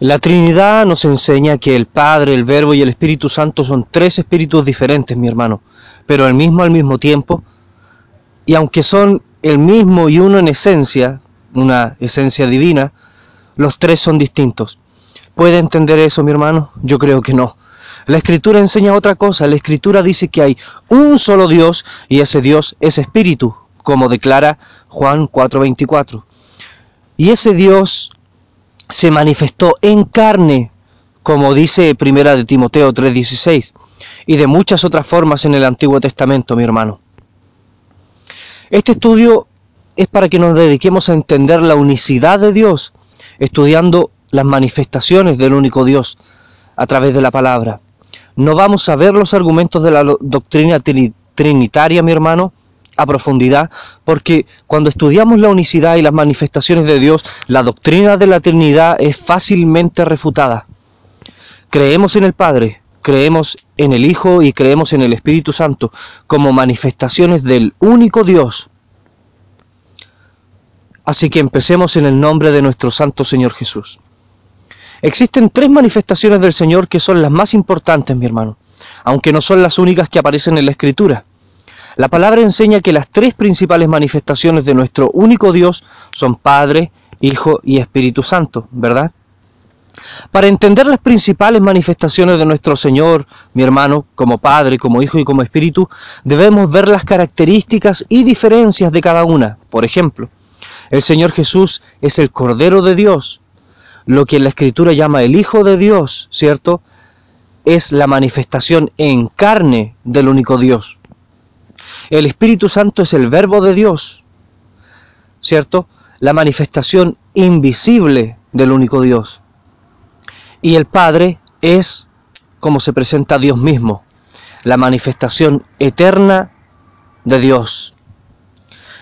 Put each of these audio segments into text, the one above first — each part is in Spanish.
La Trinidad nos enseña que el Padre, el Verbo y el Espíritu Santo son tres espíritus diferentes, mi hermano, pero el mismo al mismo tiempo. Y aunque son el mismo y uno en esencia, una esencia divina, los tres son distintos. ¿Puede entender eso, mi hermano? Yo creo que no. La escritura enseña otra cosa. La escritura dice que hay un solo Dios y ese Dios es espíritu, como declara Juan 4:24. Y ese Dios se manifestó en carne, como dice Primera de Timoteo 3:16, y de muchas otras formas en el Antiguo Testamento, mi hermano. Este estudio es para que nos dediquemos a entender la unicidad de Dios, estudiando las manifestaciones del único Dios a través de la palabra. No vamos a ver los argumentos de la doctrina trinitaria, mi hermano, a profundidad, porque cuando estudiamos la unicidad y las manifestaciones de Dios, la doctrina de la Trinidad es fácilmente refutada. Creemos en el Padre, creemos en el Hijo y creemos en el Espíritu Santo como manifestaciones del único Dios. Así que empecemos en el nombre de nuestro Santo Señor Jesús. Existen tres manifestaciones del Señor que son las más importantes, mi hermano, aunque no son las únicas que aparecen en la Escritura. La palabra enseña que las tres principales manifestaciones de nuestro único Dios son Padre, Hijo y Espíritu Santo, ¿verdad? Para entender las principales manifestaciones de nuestro Señor, mi hermano, como Padre, como Hijo y como Espíritu, debemos ver las características y diferencias de cada una. Por ejemplo, el Señor Jesús es el Cordero de Dios, lo que en la Escritura llama el Hijo de Dios, ¿cierto? Es la manifestación en carne del único Dios. El Espíritu Santo es el verbo de Dios, ¿cierto? La manifestación invisible del único Dios. Y el Padre es como se presenta Dios mismo, la manifestación eterna de Dios.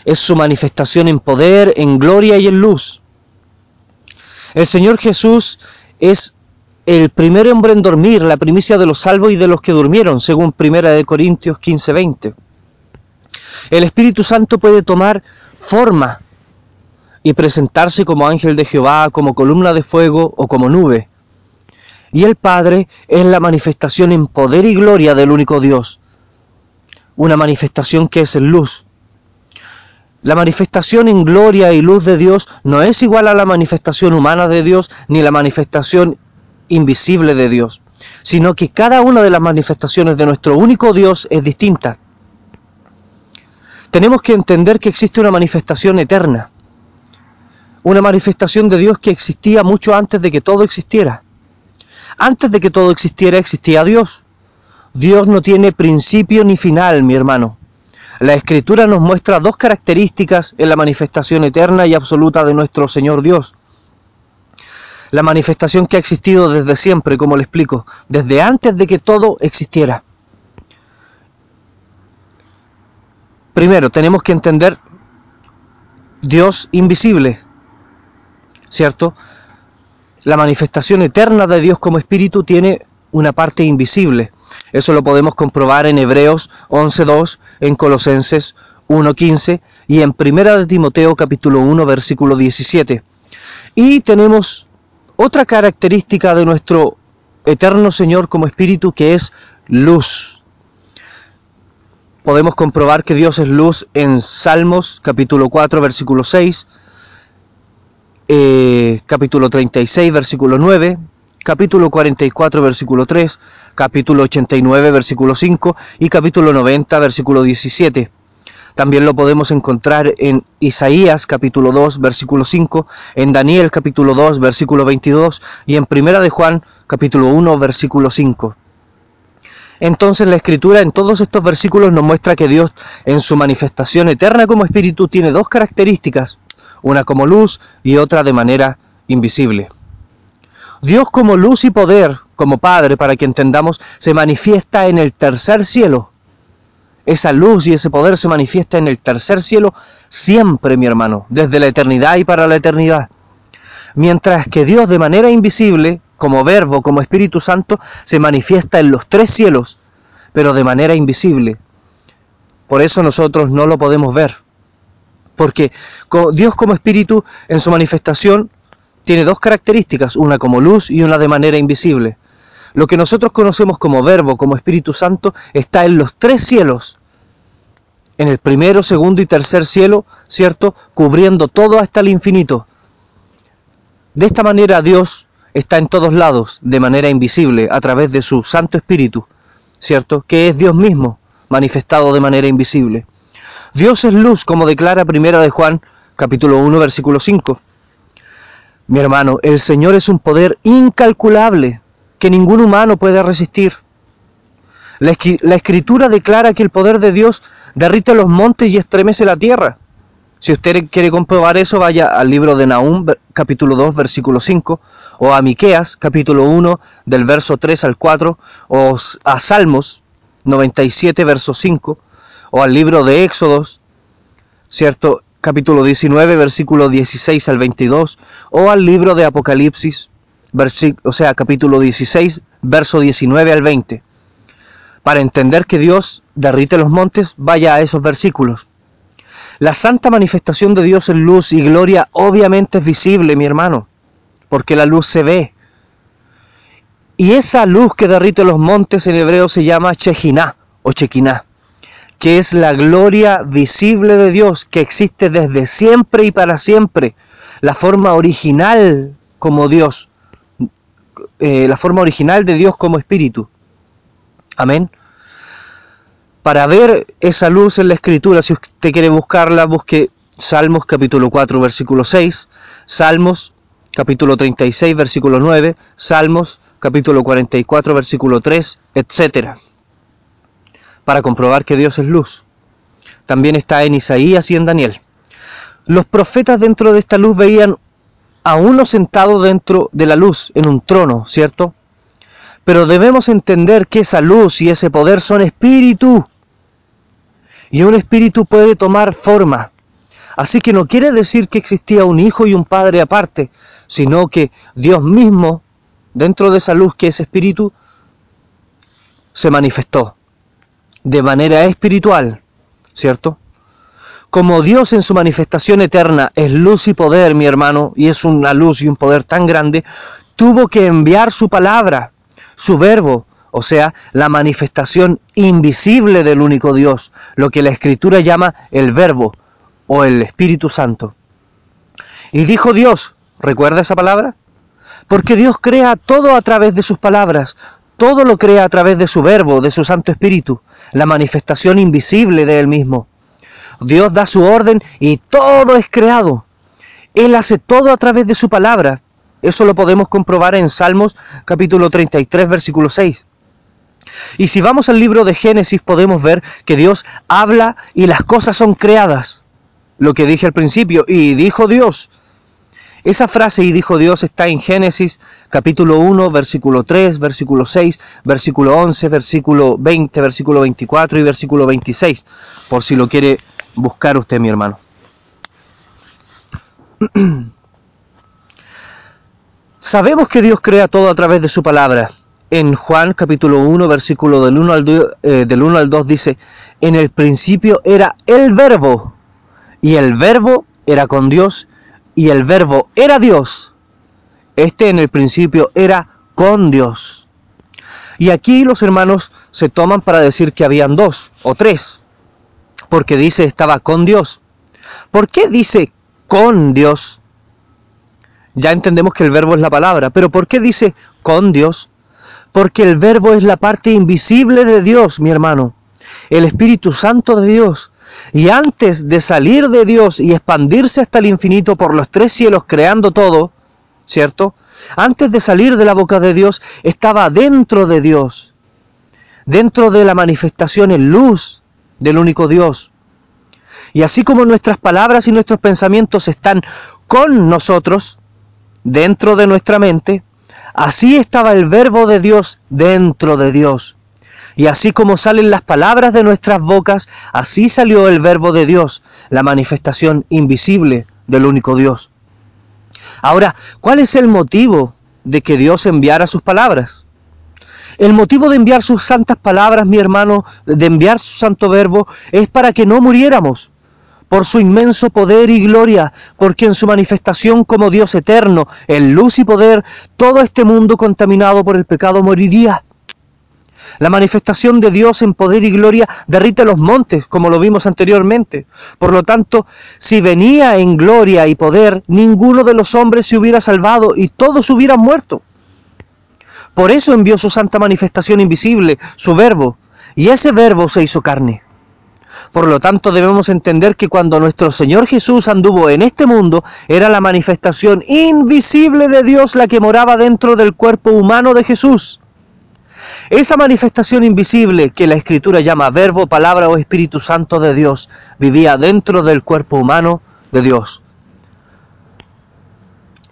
Es su manifestación en poder, en gloria y en luz. El Señor Jesús es el primer hombre en dormir, la primicia de los salvos y de los que durmieron, según 1 Corintios 15:20. El Espíritu Santo puede tomar forma y presentarse como ángel de Jehová, como columna de fuego o como nube. Y el Padre es la manifestación en poder y gloria del único Dios. Una manifestación que es en luz. La manifestación en gloria y luz de Dios no es igual a la manifestación humana de Dios ni la manifestación invisible de Dios, sino que cada una de las manifestaciones de nuestro único Dios es distinta tenemos que entender que existe una manifestación eterna, una manifestación de Dios que existía mucho antes de que todo existiera. Antes de que todo existiera existía Dios. Dios no tiene principio ni final, mi hermano. La Escritura nos muestra dos características en la manifestación eterna y absoluta de nuestro Señor Dios. La manifestación que ha existido desde siempre, como le explico, desde antes de que todo existiera. Primero, tenemos que entender Dios invisible, ¿cierto? La manifestación eterna de Dios como espíritu tiene una parte invisible. Eso lo podemos comprobar en Hebreos 11.2, en Colosenses 1.15 y en Primera de Timoteo capítulo 1 versículo 17. Y tenemos otra característica de nuestro eterno Señor como espíritu que es luz podemos comprobar que Dios es luz en Salmos capítulo 4 versículo 6, eh, capítulo 36 versículo 9, capítulo 44 versículo 3, capítulo 89 versículo 5 y capítulo 90 versículo 17. También lo podemos encontrar en Isaías capítulo 2 versículo 5, en Daniel capítulo 2 versículo 22 y en Primera de Juan capítulo 1 versículo 5. Entonces la escritura en todos estos versículos nos muestra que Dios en su manifestación eterna como espíritu tiene dos características, una como luz y otra de manera invisible. Dios como luz y poder, como Padre, para que entendamos, se manifiesta en el tercer cielo. Esa luz y ese poder se manifiesta en el tercer cielo siempre, mi hermano, desde la eternidad y para la eternidad. Mientras que Dios de manera invisible como verbo, como Espíritu Santo, se manifiesta en los tres cielos, pero de manera invisible. Por eso nosotros no lo podemos ver. Porque Dios como Espíritu en su manifestación tiene dos características, una como luz y una de manera invisible. Lo que nosotros conocemos como verbo, como Espíritu Santo, está en los tres cielos. En el primero, segundo y tercer cielo, ¿cierto? Cubriendo todo hasta el infinito. De esta manera Dios está en todos lados, de manera invisible, a través de su Santo Espíritu, ¿cierto? Que es Dios mismo, manifestado de manera invisible. Dios es luz, como declara Primera de Juan, capítulo 1, versículo 5. Mi hermano, el Señor es un poder incalculable que ningún humano puede resistir. La, escritura declara que el poder de Dios derrite los montes y estremece la tierra. Si usted quiere comprobar eso, vaya al libro de Nahum, capítulo 2, versículo 5, o a Miqueas, capítulo 1, del verso 3 al 4, o a Salmos 97, verso 5, o al libro de Éxodos, ¿cierto? Capítulo 19, versículo 16 al 22, o al libro de Apocalipsis, o sea, capítulo 16, verso 19 al 20. Para entender que Dios derrite los montes, vaya a esos versículos. La santa manifestación de Dios en luz y gloria obviamente es visible, mi hermano, porque la luz se ve. Y esa luz que derrite los montes en hebreo se llama Chejiná o Chequiná, que es la gloria visible de Dios que existe desde siempre y para siempre, la forma original como Dios, eh, la forma original de Dios como espíritu. Amén. Para ver esa luz en la escritura, si usted quiere buscarla, busque Salmos capítulo 4, versículo 6, Salmos capítulo 36, versículo 9, Salmos capítulo 44, versículo 3, etcétera, para comprobar que Dios es luz. También está en Isaías y en Daniel. Los profetas dentro de esta luz veían a uno sentado dentro de la luz, en un trono, ¿cierto? Pero debemos entender que esa luz y ese poder son espíritu. Y un espíritu puede tomar forma. Así que no quiere decir que existía un hijo y un padre aparte, sino que Dios mismo, dentro de esa luz que es espíritu, se manifestó de manera espiritual, ¿cierto? Como Dios en su manifestación eterna es luz y poder, mi hermano, y es una luz y un poder tan grande, tuvo que enviar su palabra, su verbo, o sea, la manifestación invisible del único Dios, lo que la Escritura llama el verbo o el Espíritu Santo. Y dijo Dios, ¿recuerda esa palabra? Porque Dios crea todo a través de sus palabras, todo lo crea a través de su verbo, de su Santo Espíritu, la manifestación invisible de Él mismo. Dios da su orden y todo es creado. Él hace todo a través de su palabra. Eso lo podemos comprobar en Salmos capítulo 33, versículo 6. Y si vamos al libro de Génesis podemos ver que Dios habla y las cosas son creadas. Lo que dije al principio, y dijo Dios. Esa frase y dijo Dios está en Génesis capítulo 1, versículo 3, versículo 6, versículo 11, versículo 20, versículo 24 y versículo 26, por si lo quiere buscar usted, mi hermano. Sabemos que Dios crea todo a través de su palabra. En Juan capítulo 1, versículo del 1 al, 2, eh, del 1 al 2 dice, en el principio era el verbo, y el verbo era con Dios, y el verbo era Dios. Este en el principio era con Dios. Y aquí los hermanos se toman para decir que habían dos o tres porque dice estaba con Dios. ¿Por qué dice con Dios? Ya entendemos que el verbo es la palabra, pero ¿por qué dice con Dios? Porque el verbo es la parte invisible de Dios, mi hermano, el Espíritu Santo de Dios. Y antes de salir de Dios y expandirse hasta el infinito por los tres cielos creando todo, ¿cierto? Antes de salir de la boca de Dios estaba dentro de Dios, dentro de la manifestación en luz, del único Dios. Y así como nuestras palabras y nuestros pensamientos están con nosotros, dentro de nuestra mente, así estaba el verbo de Dios dentro de Dios. Y así como salen las palabras de nuestras bocas, así salió el verbo de Dios, la manifestación invisible del único Dios. Ahora, ¿cuál es el motivo de que Dios enviara sus palabras? El motivo de enviar sus santas palabras, mi hermano, de enviar su santo verbo, es para que no muriéramos. Por su inmenso poder y gloria, porque en su manifestación como Dios eterno, en luz y poder, todo este mundo contaminado por el pecado moriría. La manifestación de Dios en poder y gloria derrite los montes, como lo vimos anteriormente. Por lo tanto, si venía en gloria y poder, ninguno de los hombres se hubiera salvado y todos hubieran muerto. Por eso envió su santa manifestación invisible, su verbo, y ese verbo se hizo carne. Por lo tanto, debemos entender que cuando nuestro Señor Jesús anduvo en este mundo, era la manifestación invisible de Dios la que moraba dentro del cuerpo humano de Jesús. Esa manifestación invisible que la Escritura llama verbo, palabra o Espíritu Santo de Dios, vivía dentro del cuerpo humano de Dios.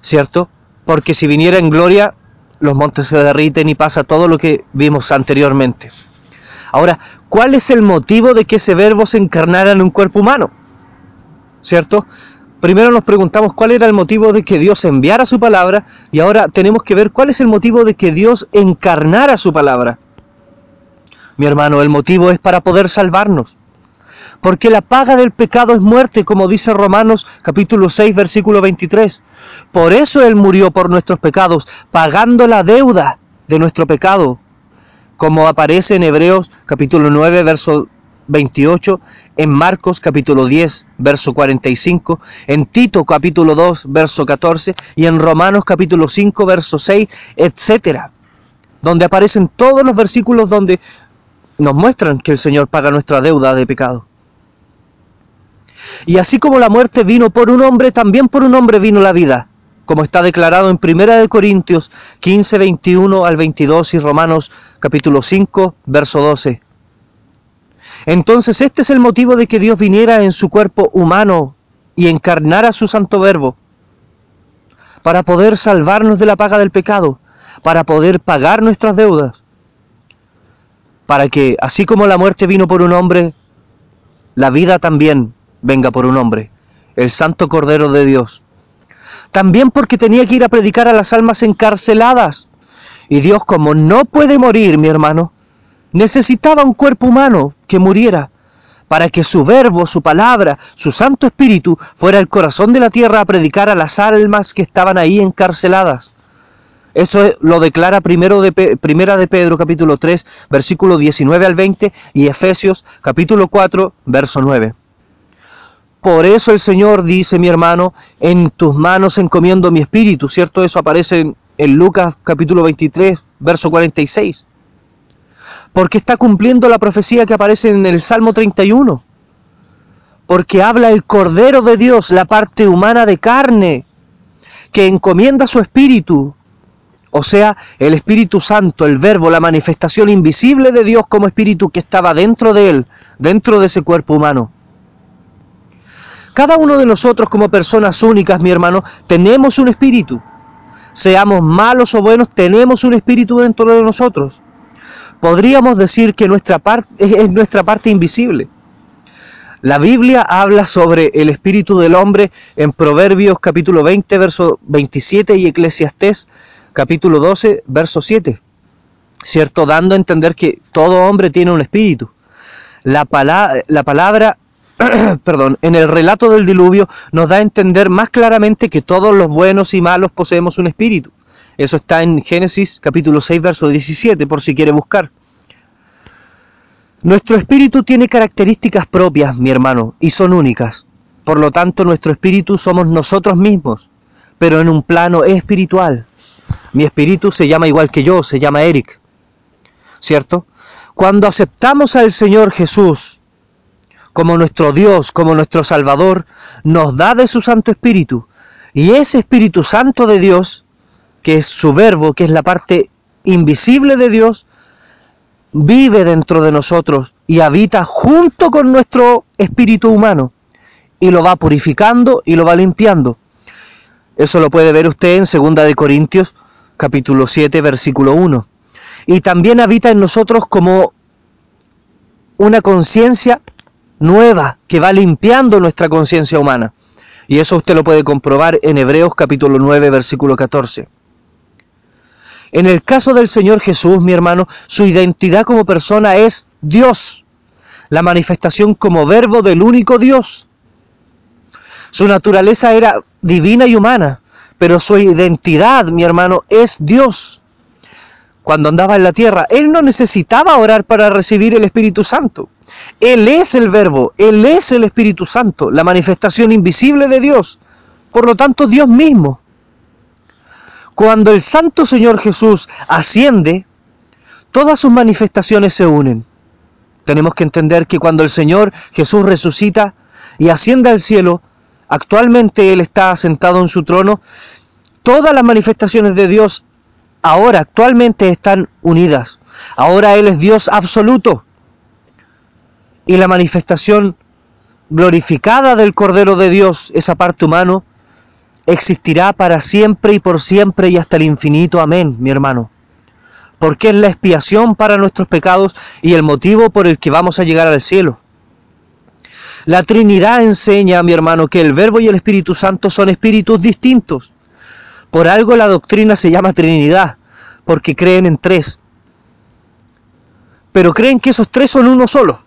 ¿Cierto? Porque si viniera en gloria, los montes se derriten y pasa todo lo que vimos anteriormente. Ahora, ¿cuál es el motivo de que ese verbo se encarnara en un cuerpo humano? ¿Cierto? Primero nos preguntamos cuál era el motivo de que Dios enviara su palabra y ahora tenemos que ver cuál es el motivo de que Dios encarnara su palabra. Mi hermano, el motivo es para poder salvarnos. Porque la paga del pecado es muerte, como dice Romanos capítulo 6, versículo 23. Por eso Él murió por nuestros pecados, pagando la deuda de nuestro pecado, como aparece en Hebreos capítulo 9, verso 28, en Marcos capítulo 10, verso 45, en Tito capítulo 2, verso 14 y en Romanos capítulo 5, verso 6, etcétera, donde aparecen todos los versículos donde nos muestran que el Señor paga nuestra deuda de pecado. Y así como la muerte vino por un hombre, también por un hombre vino la vida, como está declarado en Primera de Corintios 15, 21 al 22 y Romanos capítulo 5, verso 12. Entonces este es el motivo de que Dios viniera en su cuerpo humano y encarnara su santo verbo, para poder salvarnos de la paga del pecado, para poder pagar nuestras deudas, para que así como la muerte vino por un hombre, la vida también venga por un hombre, el Santo Cordero de Dios. También porque tenía que ir a predicar a las almas encarceladas. Y Dios como no puede morir, mi hermano, necesitaba un cuerpo humano que muriera para que su verbo, su palabra, su Santo Espíritu fuera el corazón de la tierra a predicar a las almas que estaban ahí encarceladas. Esto lo declara primero de, Primera de Pedro capítulo 3, versículo 19 al 20 y Efesios capítulo 4, verso 9. Por eso el Señor dice, mi hermano, en tus manos encomiendo mi espíritu, ¿cierto? Eso aparece en, Lucas capítulo 23, verso 46 porque está cumpliendo la profecía que aparece en el Salmo 31, porque habla el Cordero de Dios, la parte humana de carne, que encomienda su espíritu, o sea, el Espíritu Santo, el Verbo, la manifestación invisible de Dios como espíritu que estaba dentro de él, dentro de ese cuerpo humano. Cada uno de nosotros como personas únicas, mi hermano, tenemos un espíritu. Seamos malos o buenos, tenemos un espíritu dentro de nosotros podríamos decir que nuestra parte es nuestra parte invisible. La Biblia habla sobre el espíritu del hombre en Proverbios capítulo 20, verso 27 y Eclesiastés capítulo 12, verso 7. ¿Cierto? Dando a entender que todo hombre tiene un espíritu. La, la palabra, perdón, en el relato del diluvio nos da a entender más claramente que todos los buenos y malos poseemos un espíritu. Eso está en Génesis capítulo 6, verso 17, por si quiere buscar. Nuestro espíritu tiene características propias, mi hermano, y son únicas. Por lo tanto, nuestro espíritu somos nosotros mismos, pero en un plano espiritual. Mi espíritu se llama igual que yo, se llama Eric. ¿Cierto? Cuando aceptamos al Señor Jesús como nuestro Dios, como nuestro Salvador, nos da de su Santo Espíritu. Y ese Espíritu Santo de Dios que es su verbo, que es la parte invisible de Dios, vive dentro de nosotros y habita junto con nuestro espíritu humano y lo va purificando y lo va limpiando. Eso lo puede ver usted en 2 de Corintios capítulo 7 versículo 1. Y también habita en nosotros como una conciencia nueva que va limpiando nuestra conciencia humana. Y eso usted lo puede comprobar en Hebreos capítulo 9 versículo 14. En el caso del Señor Jesús, mi hermano, su identidad como persona es Dios, la manifestación como verbo del único Dios. Su naturaleza era divina y humana, pero su identidad, mi hermano, es Dios. Cuando andaba en la tierra, Él no necesitaba orar para recibir el Espíritu Santo. Él es el Verbo, Él es el Espíritu Santo, la manifestación invisible de Dios. Por lo tanto, Dios mismo. Cuando el Santo Señor Jesús asciende, todas sus manifestaciones se unen. Tenemos que entender que cuando el Señor Jesús resucita y asciende al cielo, actualmente Él está sentado en su trono, todas las manifestaciones de Dios ahora actualmente están unidas. Ahora Él es Dios absoluto. Y la manifestación glorificada del Cordero de Dios, esa parte humano, existirá para siempre y por siempre y hasta el infinito. Amén, mi hermano. Porque es la expiación para nuestros pecados y el motivo por el que vamos a llegar al cielo. La Trinidad enseña, mi hermano, que el Verbo y el Espíritu Santo son espíritus distintos. Por algo la doctrina se llama Trinidad, porque creen en tres. Pero creen que esos tres son uno solo.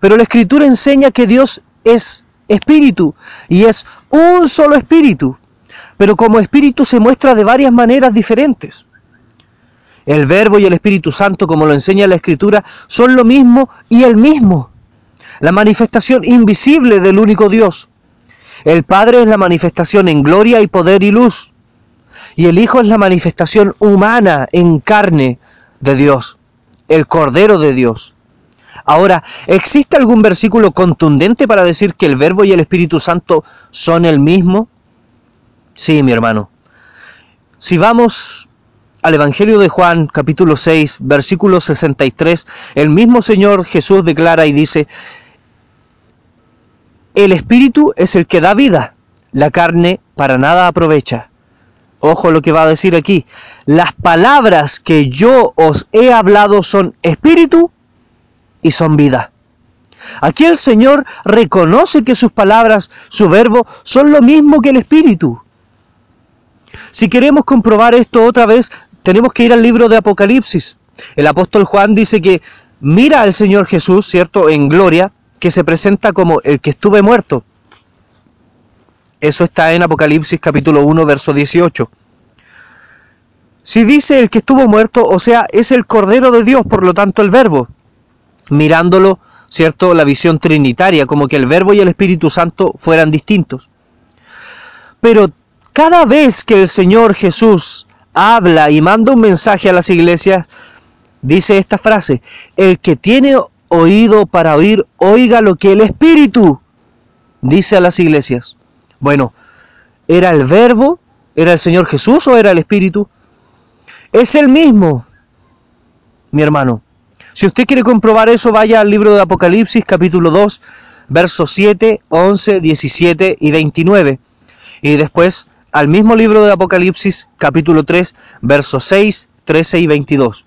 Pero la Escritura enseña que Dios es espíritu y es un solo espíritu, pero como espíritu se muestra de varias maneras diferentes. El Verbo y el Espíritu Santo, como lo enseña la Escritura, son lo mismo y el mismo, la manifestación invisible del único Dios. El Padre es la manifestación en gloria y poder y luz, y el Hijo es la manifestación humana en carne de Dios, el Cordero de Dios. Ahora, ¿existe algún versículo contundente para decir que el Verbo y el Espíritu Santo son el mismo? Sí, mi hermano. Si vamos al Evangelio de Juan, capítulo 6, versículo 63, el mismo Señor Jesús declara y dice, el Espíritu es el que da vida, la carne para nada aprovecha. Ojo lo que va a decir aquí. Las palabras que yo os he hablado son espíritu y son vida. Aquí el Señor reconoce que sus palabras, su verbo, son lo mismo que el Espíritu. Si queremos comprobar esto otra vez, tenemos que ir al libro de Apocalipsis. El apóstol Juan dice que mira al Señor Jesús, ¿cierto?, en gloria, que se presenta como el que estuve muerto. Eso está en Apocalipsis capítulo 1, verso 18. Si dice el que estuvo muerto, o sea, es el Cordero de Dios, por lo tanto el Verbo mirándolo, ¿cierto? La visión trinitaria, como que el Verbo y el Espíritu Santo fueran distintos. Pero cada vez que el Señor Jesús habla y manda un mensaje a las iglesias, dice esta frase, el que tiene oído para oír, oiga lo que el Espíritu dice a las iglesias. Bueno, ¿era el Verbo? ¿Era el Señor Jesús o era el Espíritu? Es el mismo, mi hermano. Si usted quiere comprobar eso, vaya al libro de Apocalipsis capítulo 2, versos 7, 11, 17 y 29. Y después al mismo libro de Apocalipsis capítulo 3, versos 6, 13 y 22.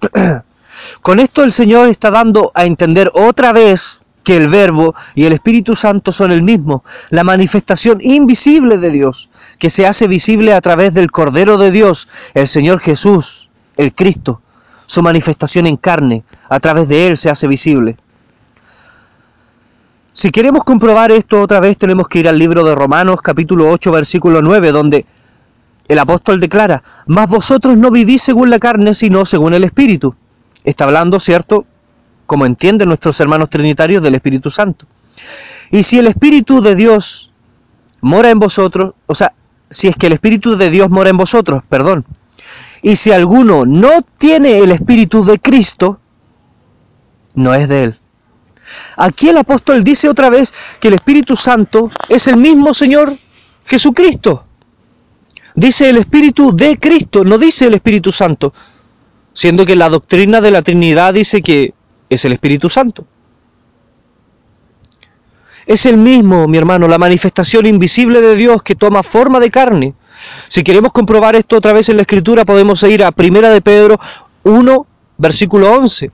Con esto el Señor está dando a entender otra vez que el Verbo y el Espíritu Santo son el mismo, la manifestación invisible de Dios, que se hace visible a través del Cordero de Dios, el Señor Jesús, el Cristo, su manifestación en carne, a través de Él se hace visible. Si queremos comprobar esto otra vez, tenemos que ir al libro de Romanos capítulo 8, versículo 9, donde el apóstol declara, mas vosotros no vivís según la carne, sino según el Espíritu. Está hablando, ¿cierto? Como entienden nuestros hermanos trinitarios del Espíritu Santo. Y si el Espíritu de Dios mora en vosotros, o sea, si es que el Espíritu de Dios mora en vosotros, perdón, y si alguno no tiene el Espíritu de Cristo, no es de él. Aquí el apóstol dice otra vez que el Espíritu Santo es el mismo Señor Jesucristo. Dice el Espíritu de Cristo, no dice el Espíritu Santo, siendo que la doctrina de la Trinidad dice que es el Espíritu Santo. Es el mismo, mi hermano, la manifestación invisible de Dios que toma forma de carne si queremos comprobar esto otra vez en la escritura, podemos ir a Primera de Pedro 1, versículo 11.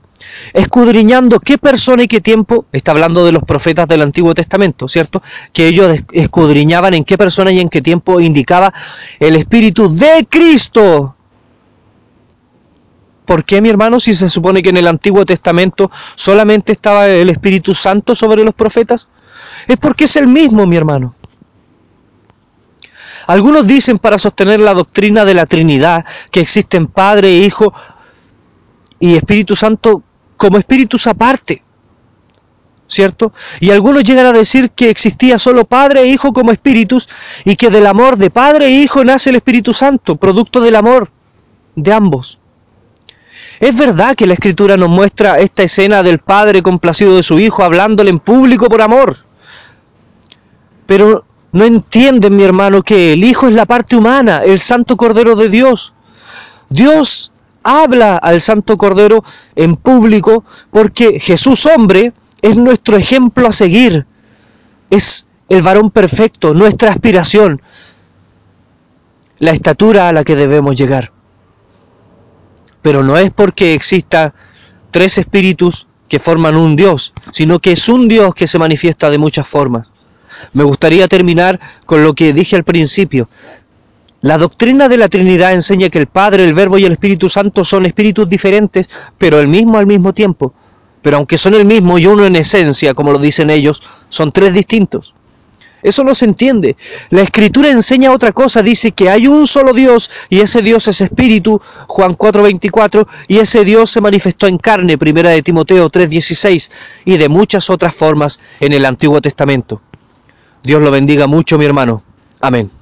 Escudriñando qué persona y qué tiempo, está hablando de los profetas del Antiguo Testamento, ¿cierto? Que ellos escudriñaban en qué persona y en qué tiempo indicaba el Espíritu de Cristo ¿Por qué, mi hermano, si se supone que en el Antiguo Testamento solamente estaba el Espíritu Santo sobre los profetas? Es porque es el mismo, mi hermano. Algunos dicen para sostener la doctrina de la Trinidad que existen Padre, Hijo y Espíritu Santo como espíritus aparte. ¿Cierto? Y algunos llegan a decir que existía solo Padre e Hijo como espíritus y que del amor de Padre e Hijo nace el Espíritu Santo, producto del amor de ambos. Es verdad que la Escritura nos muestra esta escena del Padre complacido de su Hijo hablándole en público por amor. Pero no entienden, mi hermano, que el Hijo es la parte humana, el Santo Cordero de Dios. Dios habla al Santo Cordero en público porque Jesús hombre es nuestro ejemplo a seguir. Es el varón perfecto, nuestra aspiración, la estatura a la que debemos llegar. Pero no es porque exista tres espíritus que forman un Dios, sino que es un Dios que se manifiesta de muchas formas. Me gustaría terminar con lo que dije al principio. La doctrina de la Trinidad enseña que el Padre, el Verbo y el Espíritu Santo son espíritus diferentes, pero el mismo al mismo tiempo. Pero aunque son el mismo y uno en esencia, como lo dicen ellos, son tres distintos. Eso no se entiende. La escritura enseña otra cosa, dice que hay un solo Dios y ese Dios es espíritu, Juan 4:24, y ese Dios se manifestó en carne, primera de Timoteo 3:16, y de muchas otras formas en el Antiguo Testamento. Dios lo bendiga mucho, mi hermano. Amén.